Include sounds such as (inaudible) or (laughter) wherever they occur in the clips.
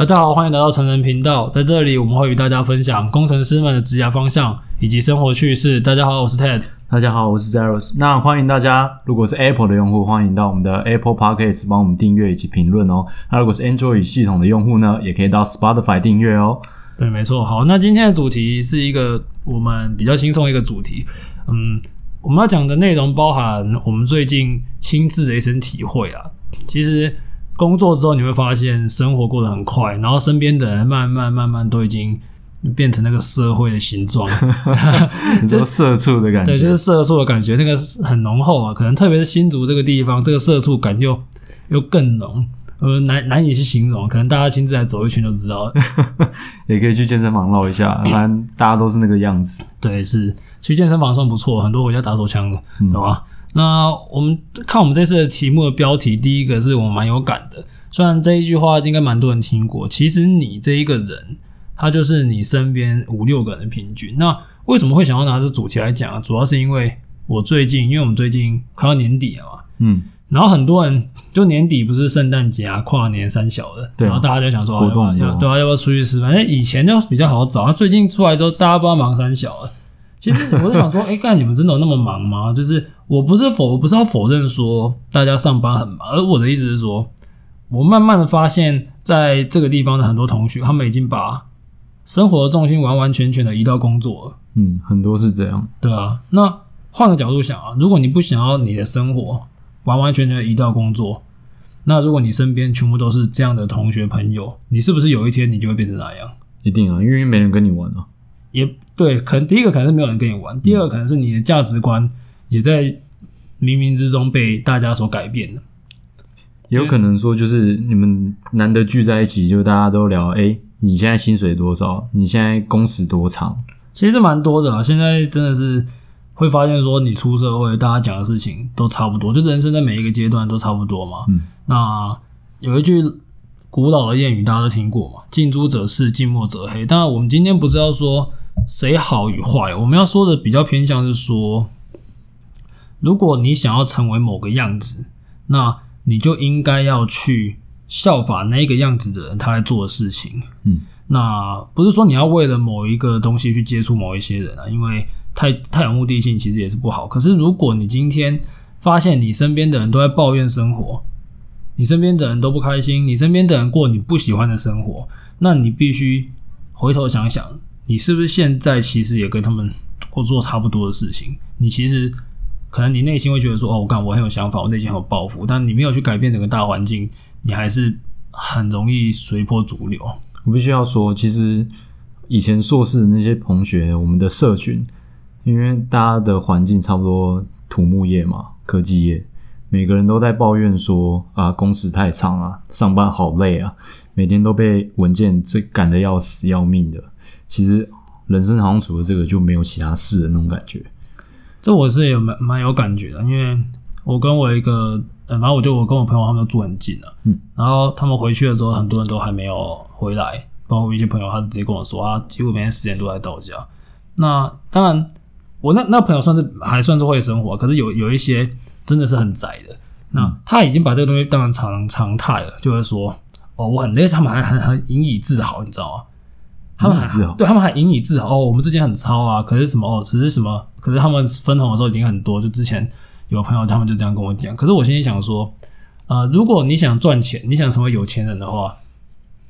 大家好，欢迎来到成人频道，在这里我们会与大家分享工程师们的职业方向以及生活趣事。大家好，我是 Ted。大家好，我是 Zeros。那欢迎大家，如果是 Apple 的用户，欢迎到我们的 Apple Podcast 帮我们订阅以及评论哦。那如果是 Android 系统的用户呢，也可以到 Spotify 订阅哦。对，没错。好，那今天的主题是一个我们比较轻松的一个主题。嗯，我们要讲的内容包含我们最近亲自的一身体会啊。其实。工作之后你会发现生活过得很快，然后身边的人慢慢慢慢都已经变成那个社会的形状，(laughs) 你说社畜的感觉，对，就是社畜的感觉，那个很浓厚啊。可能特别是新竹这个地方，这个社畜感又又更浓，呃，难难以去形容。可能大家亲自来走一圈就知道了，(laughs) 也可以去健身房绕一下，(coughs) 反正大家都是那个样子。对，是去健身房算不错，很多回家打手枪的，嗯、对吧？那我们看我们这次的题目的标题，第一个是我蛮有感的。虽然这一句话应该蛮多人听过，其实你这一个人，他就是你身边五六个人的平均。那为什么会想要拿这主题来讲啊？主要是因为我最近，因为我们最近快要年底了嘛，嗯，然后很多人就年底不是圣诞节啊、跨年三小的，对啊，然后大家就想说活动要对啊，要不要出去吃饭？哎，以前就比较好找，最近出来之后，大家不知道忙三小了。其实我就想说，(laughs) 哎，干你们真的有那么忙吗？就是我不是否，我不是要否认说大家上班很忙，而我的意思是说，我慢慢的发现，在这个地方的很多同学，他们已经把生活的重心完完全全的移到工作了。嗯，很多是这样。对啊，那换个角度想啊，如果你不想要你的生活完完全全的移到工作，那如果你身边全部都是这样的同学朋友，你是不是有一天你就会变成那样？一定啊，因为没人跟你玩啊。也对，可能第一个可能是没有人跟你玩，第二个可能是你的价值观也在冥冥之中被大家所改变了。也有可能说，就是你们难得聚在一起，就大家都聊，哎，你现在薪水多少？你现在工时多长？其实蛮多的啊。现在真的是会发现说，你出社会，大家讲的事情都差不多，就人生在每一个阶段都差不多嘛。嗯。那有一句古老的谚语，大家都听过嘛，“近朱者赤，近墨者黑”。当然，我们今天不是要说。谁好与坏？我们要说的比较偏向是说，如果你想要成为某个样子，那你就应该要去效法那个样子的人他在做的事情。嗯，那不是说你要为了某一个东西去接触某一些人啊，因为太太有目的性，其实也是不好。可是如果你今天发现你身边的人都在抱怨生活，你身边的人都不开心，你身边的人过你不喜欢的生活，那你必须回头想想。你是不是现在其实也跟他们过做差不多的事情？你其实可能你内心会觉得说：“哦，我干，我很有想法，我内心很有抱负。”但你没有去改变整个大环境，你还是很容易随波逐流。我必须要说，其实以前硕士的那些同学，我们的社群，因为大家的环境差不多，土木业嘛，科技业，每个人都在抱怨说：“啊，工时太长啊，上班好累啊，每天都被文件追赶得要死要命的。”其实人生好像除了这个就没有其他事的那种感觉，这我是有蛮蛮有感觉的，因为我跟我一个，反正我就我跟我朋友他们都住很近了，嗯，然后他们回去的时候，很多人都还没有回来，包括一些朋友，他直接跟我说，他几乎每天十点都在到家。那当然，我那那朋友算是还算是会生活，可是有有一些真的是很宅的，那他已经把这个东西当成常常态了，就会说，哦，我很累，他们还还还引以自豪，你知道吗？他们还对他们还引以自豪哦，我们之间很超啊，可是什么哦，只是什么，可是他们分红的时候已经很多。就之前有朋友他们就这样跟我讲，可是我心里想说，呃，如果你想赚钱，你想成为有钱人的话，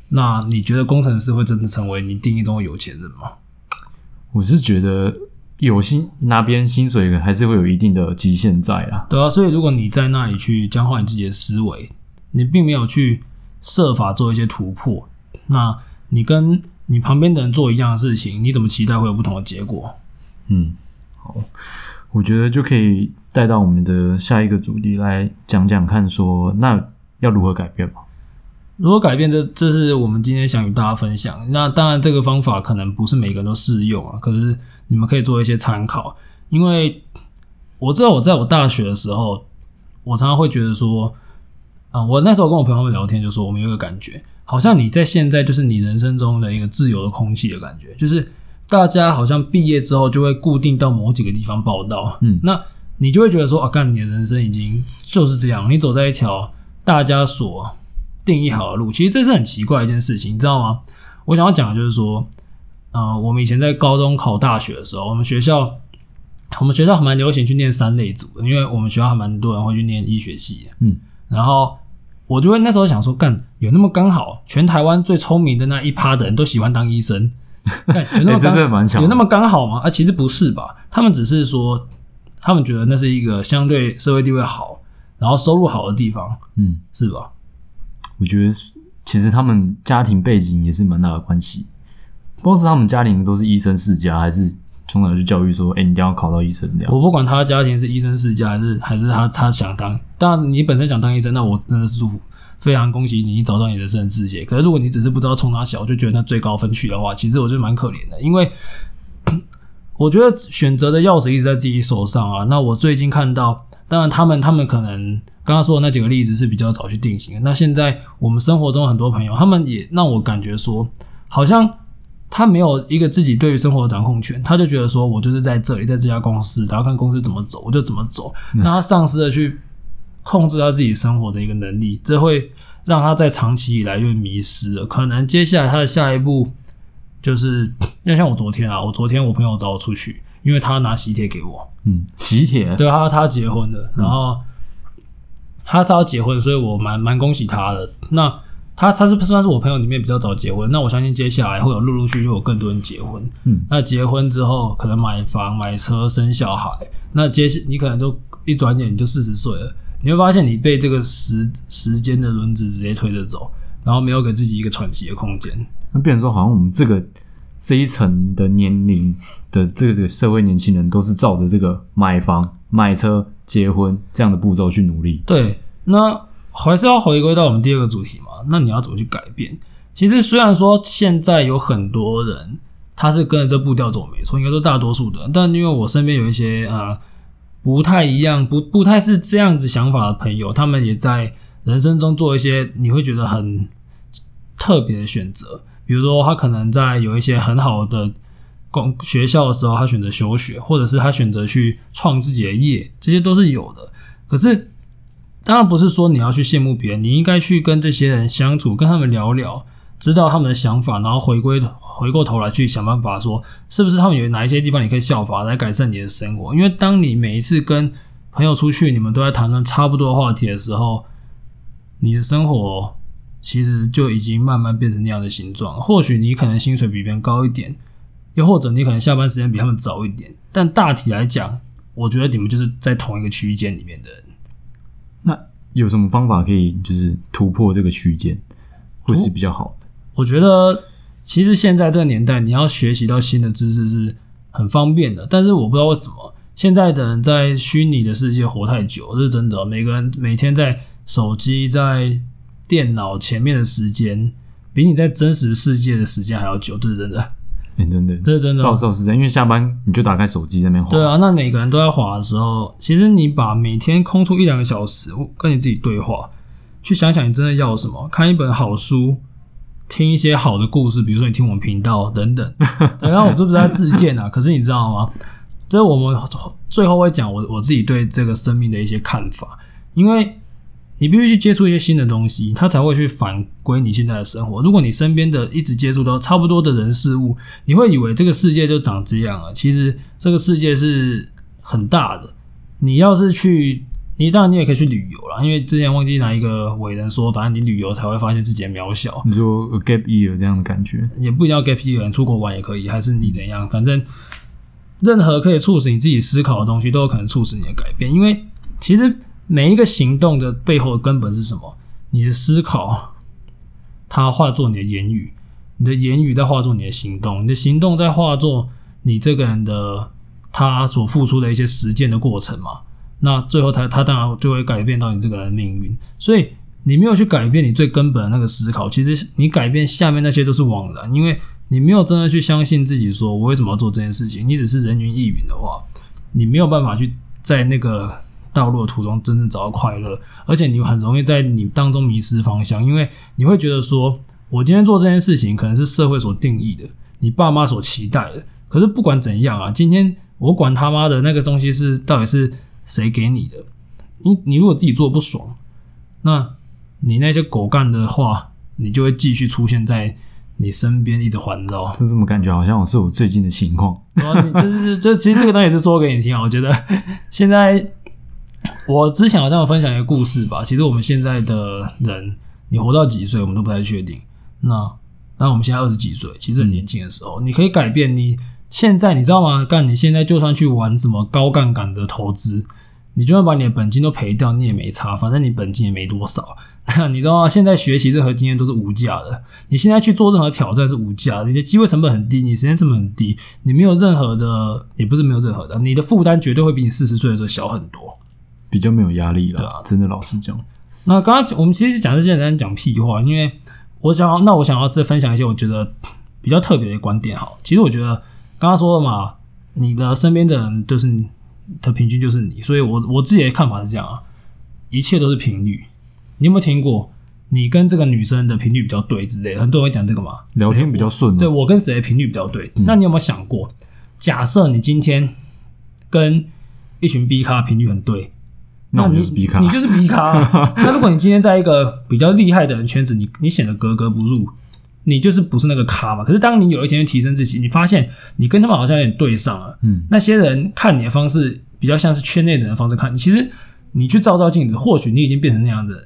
那你觉得工程师会真的成为你定义中的有钱人吗？我是觉得有薪拿别人薪水还是会有一定的极限在啊。对啊，所以如果你在那里去僵化你自己的思维，你并没有去设法做一些突破，那你跟你旁边的人做一样的事情，你怎么期待会有不同的结果？嗯，好，我觉得就可以带到我们的下一个主题来讲讲看说，说那要如何改变吧？如何改变？这这是我们今天想与大家分享。那当然，这个方法可能不是每个人都适用啊，可是你们可以做一些参考。因为我知道我在我大学的时候，我常常会觉得说，啊、嗯，我那时候跟我朋友们聊天，就说我们有一个感觉。好像你在现在就是你人生中的一个自由的空气的感觉，就是大家好像毕业之后就会固定到某几个地方报道，嗯，那你就会觉得说啊，干，你的人生已经就是这样，你走在一条大家所定义好的路，其实这是很奇怪一件事情，你知道吗？我想要讲的就是说，呃，我们以前在高中考大学的时候，我们学校我们学校还蛮流行去念三类组的，因为我们学校还蛮多人会去念医学系，嗯，然后我就会那时候想说，干有那么刚好，全台湾最聪明的那一趴的人都喜欢当医生，(laughs) 干有那么刚、欸、有那么刚好吗？啊，其实不是吧？他们只是说，他们觉得那是一个相对社会地位好，然后收入好的地方，嗯，是吧？我觉得其实他们家庭背景也是蛮大的关系，不知道是他们家庭都是医生世家，还是从小就教育说，哎、你一定要考到医生这样。我不管他家庭是医生世家，还是还是他他想当，当然你本身想当医生，那我真的是祝福，非常恭喜你，找到你的人生志业。可是如果你只是不知道从哪小，就觉得那最高分去的话，其实我觉得蛮可怜的，因为 (clears throat) 我觉得选择的钥匙一直在自己手上啊。那我最近看到，当然他们他们可能。刚刚说的那几个例子是比较早去定型的。那现在我们生活中很多朋友，他们也让我感觉说，好像他没有一个自己对于生活的掌控权，他就觉得说我就是在这里，在这家公司，然后看公司怎么走，我就怎么走。那他丧失了去控制他自己生活的一个能力，这会让他在长期以来就迷失了。可能接下来他的下一步就是，要像我昨天啊，我昨天我朋友找我出去，因为他拿喜帖给我，嗯，喜帖，对，他他结婚了，然后。他早结婚，所以我蛮蛮恭喜他的。那他他是算是我朋友里面比较早结婚，那我相信接下来会有陆陆续续有更多人结婚。嗯，那结婚之后可能买房、买车、生小孩，那接你可能就一转眼你就四十岁了，你会发现你被这个时时间的轮子直接推着走，然后没有给自己一个喘息的空间。那变成说，好像我们这个这一层的年龄的这个这个社会年轻人，都是照着这个买房、买车。结婚这样的步骤去努力，对，那还是要回归到我们第二个主题嘛？那你要怎么去改变？其实虽然说现在有很多人他是跟着这步调走，没错，应该说大多数的，但因为我身边有一些呃不太一样、不不太是这样子想法的朋友，他们也在人生中做一些你会觉得很特别的选择，比如说他可能在有一些很好的。工学校的时候，他选择休学，或者是他选择去创自己的业，这些都是有的。可是，当然不是说你要去羡慕别人，你应该去跟这些人相处，跟他们聊聊，知道他们的想法，然后回归回过头来去想办法说，是不是他们有哪一些地方你可以效法来改善你的生活。因为当你每一次跟朋友出去，你们都在谈论差不多话题的时候，你的生活其实就已经慢慢变成那样的形状。或许你可能薪水比别人高一点。又或者你可能下班时间比他们早一点，但大体来讲，我觉得你们就是在同一个区间里面的人。那有什么方法可以就是突破这个区间，会是比较好的？我觉得其实现在这个年代，你要学习到新的知识是很方便的。但是我不知道为什么现在的人在虚拟的世界活太久，这是真的。每个人每天在手机、在电脑前面的时间，比你在真实世界的时间还要久，这是真的。真的，这是真的。到时候是真，因为下班你就打开手机在那边滑。对啊，那每个人都在滑的时候，其实你把每天空出一两个小时跟你自己对话，去想想你真的要什么，看一本好书，听一些好的故事，比如说你听我们频道等等。(laughs) 对，然后我都不是在自荐啊，可是你知道吗？这我们最后会讲我我自己对这个生命的一些看法，因为。你必须去接触一些新的东西，它才会去反归你现在的生活。如果你身边的一直接触到差不多的人事物，你会以为这个世界就长这样了。其实这个世界是很大的。你要是去，你当然你也可以去旅游啦，因为之前忘记哪一个伟人说，反正你旅游才会发现自己的渺小。你说 gap year 这样的感觉，也不一定要 gap year，出国玩也可以，还是你怎样？反正任何可以促使你自己思考的东西，都有可能促使你的改变。因为其实。每一个行动的背后根本是什么？你的思考，它化作你的言语，你的言语在化作你的行动，你的行动在化作你这个人的他所付出的一些实践的过程嘛。那最后他他当然就会改变到你这个人的命运。所以你没有去改变你最根本的那个思考，其实你改变下面那些都是枉然，因为你没有真的去相信自己，说我为什么要做这件事情。你只是人云亦云的话，你没有办法去在那个。道路的途中真正找到快乐，而且你很容易在你当中迷失方向，因为你会觉得说，我今天做这件事情可能是社会所定义的，你爸妈所期待的。可是不管怎样啊，今天我管他妈的那个东西是到底是谁给你的？你你如果自己做不爽，那你那些狗干的话，你就会继续出现在你身边，一直环绕。是这怎么感觉好像我是我最近的情况？就是就其实这个东西也是说给你听啊。我觉得现在我之前好像有分享一个故事吧。其实我们现在的人，你活到几岁，我们都不太确定。那那我们现在二十几岁，其实很年轻的时候，你可以改变你。现在你知道吗？干，你现在就算去玩什么高杠杆的投资，你就算把你的本金都赔掉，你也没差，反正你本金也没多少。(laughs) 你知道吗？现在学习任何经验都是无价的。你现在去做任何挑战是无价的，你的机会成本很低，你时间成本很低，你没有任何的，也不是没有任何的，你的负担绝对会比你四十岁的时候小很多，比较没有压力了。对啊，真的，老实讲。那刚刚我们其实讲这些人在讲屁话，因为我想要，那我想要再分享一些我觉得比较特别的观点。好，其实我觉得刚刚说了嘛。你的身边的人就是你的平均就是你，所以我我自己的看法是这样啊，一切都是频率。你有没有听过你跟这个女生的频率比较对之类的？很多人会讲这个嘛，聊天比较顺。对，我跟谁的频率比较对？嗯、那你有没有想过，假设你今天跟一群 B 咖频率很对，那你就是 B 卡，你就是 B 卡。(laughs) 那如果你今天在一个比较厉害的人圈子，你你显得格格不入。你就是不是那个咖嘛？可是当你有一天提升自己，你发现你跟他们好像有点对上了。嗯，那些人看你的方式比较像是圈内的人的方式看你。其实你去照照镜子，或许你已经变成那样的人。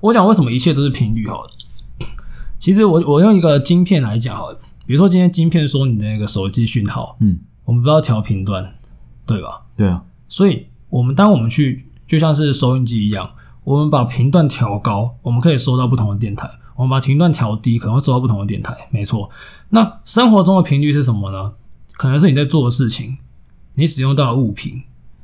我讲为什么一切都是频率好了。其实我我用一个晶片来讲好了，比如说今天晶片说你的那个手机讯号，嗯，我们不要调频段，对吧？对啊。所以我们当我们去就像是收音机一样，我们把频段调高，我们可以收到不同的电台。我们把频段调低，可能会收到不同的电台。没错，那生活中的频率是什么呢？可能是你在做的事情，你使用到的物品，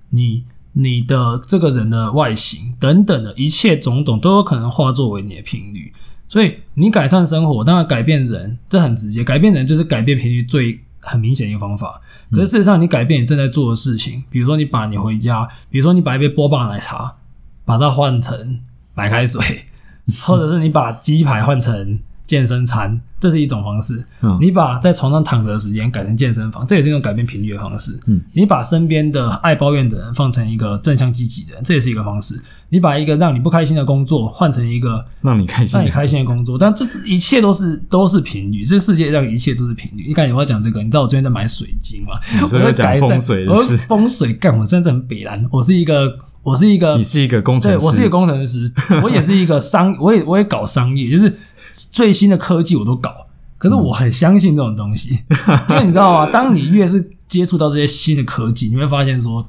你你的这个人的外形等等的一切种种，都有可能化作为你的频率。所以你改善生活，当然改变人，这很直接。改变人就是改变频率最很明显的一个方法。可是事实上，你改变你正在做的事情，比如说你把你回家，比如说你把一杯波霸奶茶，把它换成白开水。(laughs) 或者是你把鸡排换成健身餐，这是一种方式。嗯，你把在床上躺着的时间改成健身房，这也是一种改变频率的方式。嗯，你把身边的爱抱怨的人放成一个正向积极的人，这也是一个方式。你把一个让你不开心的工作换成一个让你开心、让你开心的工作，但这一切都是都是频率。这个世界上一切都是频率。你看，我要讲这个，你知道我最近在买水晶吗？你说在讲风水的事，风水干，我真的很北蓝。我是一个。我是一个，你是一个工程师，对，我是一个工程师，我也是一个商，我也我也搞商业，就是最新的科技我都搞。可是我很相信这种东西，嗯、因为你知道吗？当你越是接触到这些新的科技，你会发现说，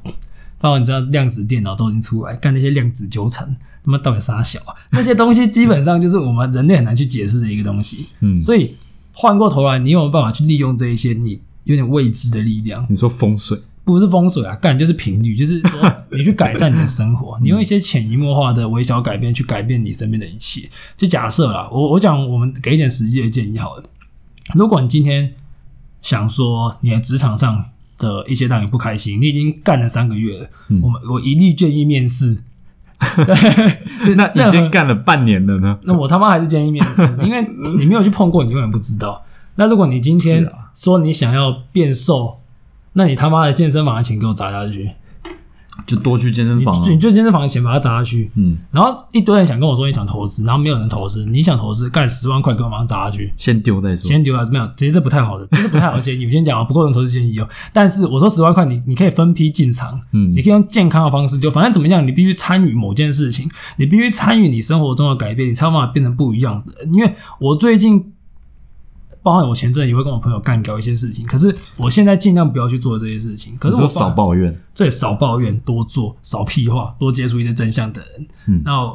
包括你知道量子电脑都已经出来，干那些量子纠缠，他妈到底啥小啊？那些东西基本上就是我们人类很难去解释的一个东西。嗯，所以换过头来，你有没有办法去利用这一些你有点未知的力量？你说风水？不是风水啊，干就是频率，就是说 (laughs) 你去改善你的生活，你用一些潜移默化的微小改变去改变你身边的一切。就假设啦，我我讲，我们给一点实际的建议好了。如果你今天想说你的职场上的一些让你不开心，你已经干了三个月了，嗯、我们我一律建议面试。(laughs) 对，(laughs) 那已经干了半年了呢？那我他妈还是建议面试，因为你没有去碰过，你永远不知道。那如果你今天说你想要变瘦，那你他妈的健身房的钱给我砸下去，就多去健身房，啊，你就健身房的钱把它砸下去。嗯，然后一堆人想跟我说你想投资，然后没有人投资，你想投资干十万块给我马上砸下去，先丢再说，先丢啊，没有，其实这不太好的，这是不太好的建议。我先讲啊，不构成投资建议哦。但是我说十万块，你你可以分批进场，嗯，你可以用健康的方式，就反正怎么样，你必须参与某件事情，你必须参与你生活中的改变，你才有办法变成不一样的。因为我最近。包含我前阵也会跟我朋友干掉一些事情，可是我现在尽量不要去做这些事情。可是我少抱怨，对，少抱怨，多做，少屁话，多接触一些真相的人。嗯，那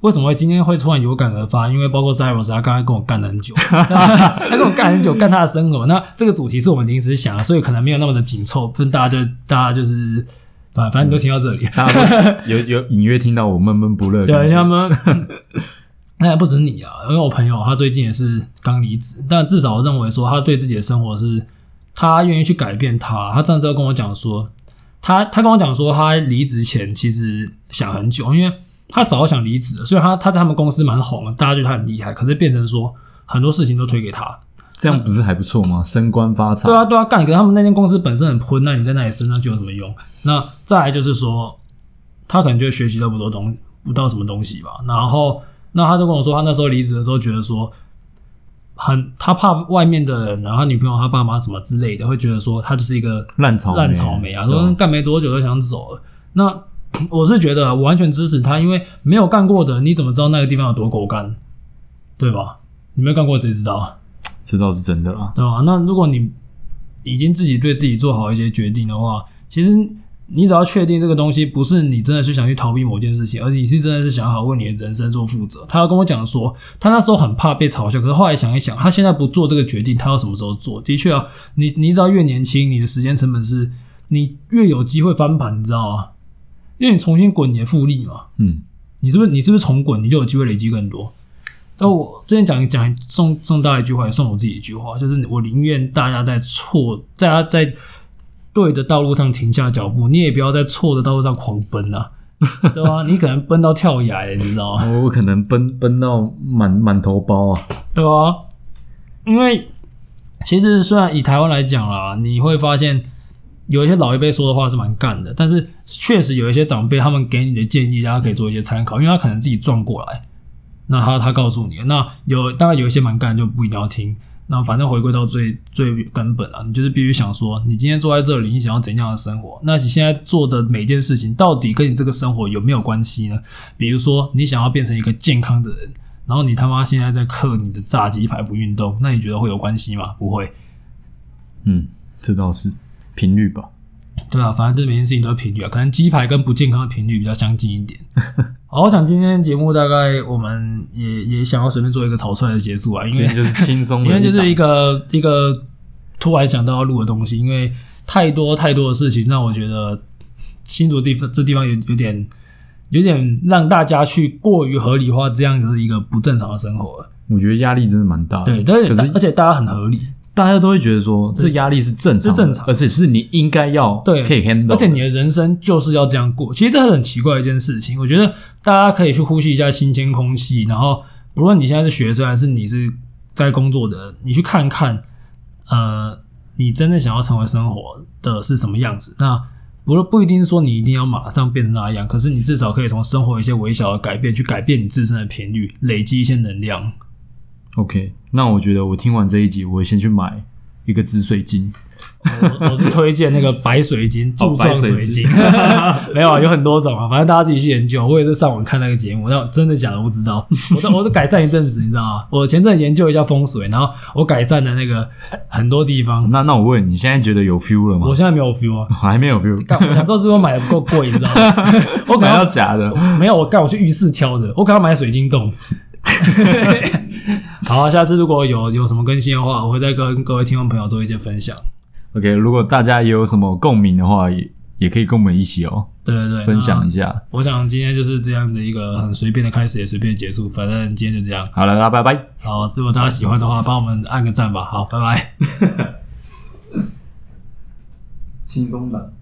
为什么会今天会突然有感而发？因为包括 Cyrus 他刚才跟我干了很久，(laughs) 他跟我干很久，干他的生活。那这个主题是我们临时想的，所以可能没有那么的紧凑，不是大家就大家就是反反正你都听到这里，大家有有隐约听到我闷闷不乐，(laughs) 对，他们。那也不止你啊，因为我朋友他最近也是刚离职，但至少我认为说他对自己的生活是，他愿意去改变他。他这样子跟我讲说，他他跟我讲说，他离职前其实想很久，因为他早就想离职了，所以他他在他们公司蛮红的，大家觉得他很厉害，可是变成说很多事情都推给他，这样不是还不错吗？升官发财。对啊对啊，干，可是他们那间公司本身很喷，那你在那里升上去有什么用？那再来就是说，他可能就学习到不多东西。不到什么东西吧。然后，那他就跟我说，他那时候离职的时候觉得说，很他怕外面的人，然后他女朋友、他爸妈什么之类的，会觉得说他就是一个烂草烂草莓啊，说干没多久就想走了。那我是觉得我完全支持他，因为没有干过的，你怎么知道那个地方有多狗干，对吧？你没有干过，谁知道？知道是真的啦，对吧？那如果你已经自己对自己做好一些决定的话，其实你只要确定这个东西不是你真的是想去逃避某件事情，而你是真的是想好为你的人生做负责。他要跟我讲说，他那时候很怕被嘲笑，可是后来想一想，他现在不做这个决定，他要什么时候做？的确啊，你你只要越年轻，你的时间成本是你越有机会翻盘，你知道吗？因为你重新滚你的复利嘛，嗯，你是不是你是不是重滚，你就有机会累积更多？但我之前讲讲送送大家一句话，也送我自己一句话，就是我宁愿大家在错，大家在对的道路上停下脚步，你也不要在错的道路上狂奔啊，对吧？你可能奔到跳崖，你知道吗？(laughs) 我可能奔奔到满满头包啊，对吧？因为其实虽然以台湾来讲啦，你会发现。有一些老一辈说的话是蛮干的，但是确实有一些长辈他们给你的建议，大家可以做一些参考，因为他可能自己撞过来，那他他告诉你，那有大概有一些蛮干就不一定要听，那反正回归到最最根本啊，你就是必须想说，你今天坐在这里，你想要怎样的生活？那你现在做的每件事情，到底跟你这个生活有没有关系呢？比如说，你想要变成一个健康的人，然后你他妈现在在克你的炸鸡排不运动，那你觉得会有关系吗？不会。嗯，这倒是。频率吧，对啊，反正这每件事情都是频率啊，可能鸡排跟不健康的频率比较相近一点。(laughs) 好，我想今天节目大概我们也也想要随便做一个草率的结束啊，因为今天就是轻松，(laughs) 今天就是一个一个突然想到要录的东西，因为太多太多的事情让我觉得新竹地方这地方有有点有点让大家去过于合理化这样的一个不正常的生活。我觉得压力真的蛮大的，对，但是而且大家很合理。大家都会觉得说，这压力是正常，是正常，而且是你应该要对可以 handle，而且你的人生就是要这样过。其实这是很奇怪的一件事情。我觉得大家可以去呼吸一下新鲜空气，然后不论你现在是学生还是你是在工作的人，你去看看，呃，你真正想要成为生活的是什么样子。那不不一定是说你一定要马上变成那样，可是你至少可以从生活一些微小的改变去改变你自身的频率，累积一些能量。OK，那我觉得我听完这一集，我会先去买一个紫水晶。我我是推荐那个 (laughs) 白水晶，柱状水晶。(laughs) 没有啊，有很多种啊，反正大家自己去研究。我也是上网看那个节目，那真的假的不知道。我都我都改善一阵子，你知道吗？我前阵研究一下风水，然后我改善了那个 (laughs) 很多地方。那那我问你，现在觉得有 feel 了吗？我现在没有 feel 啊，还没有 feel。干，我想知道是我买的不够贵，你知道吗？我买到假的，没有。我干，我去浴室挑着，我刚刚买水晶洞。(laughs) 好，下次如果有有什么更新的话，我会再跟各位听众朋友做一些分享。OK，如果大家也有什么共鸣的话，也也可以跟我们一起哦。对对对，分享一下。我想今天就是这样的一个很随便的开始，也随便结束。反正今天就这样。好了，那拜拜。好，如果大家喜欢的话，帮我们按个赞吧。好，拜拜。轻松的。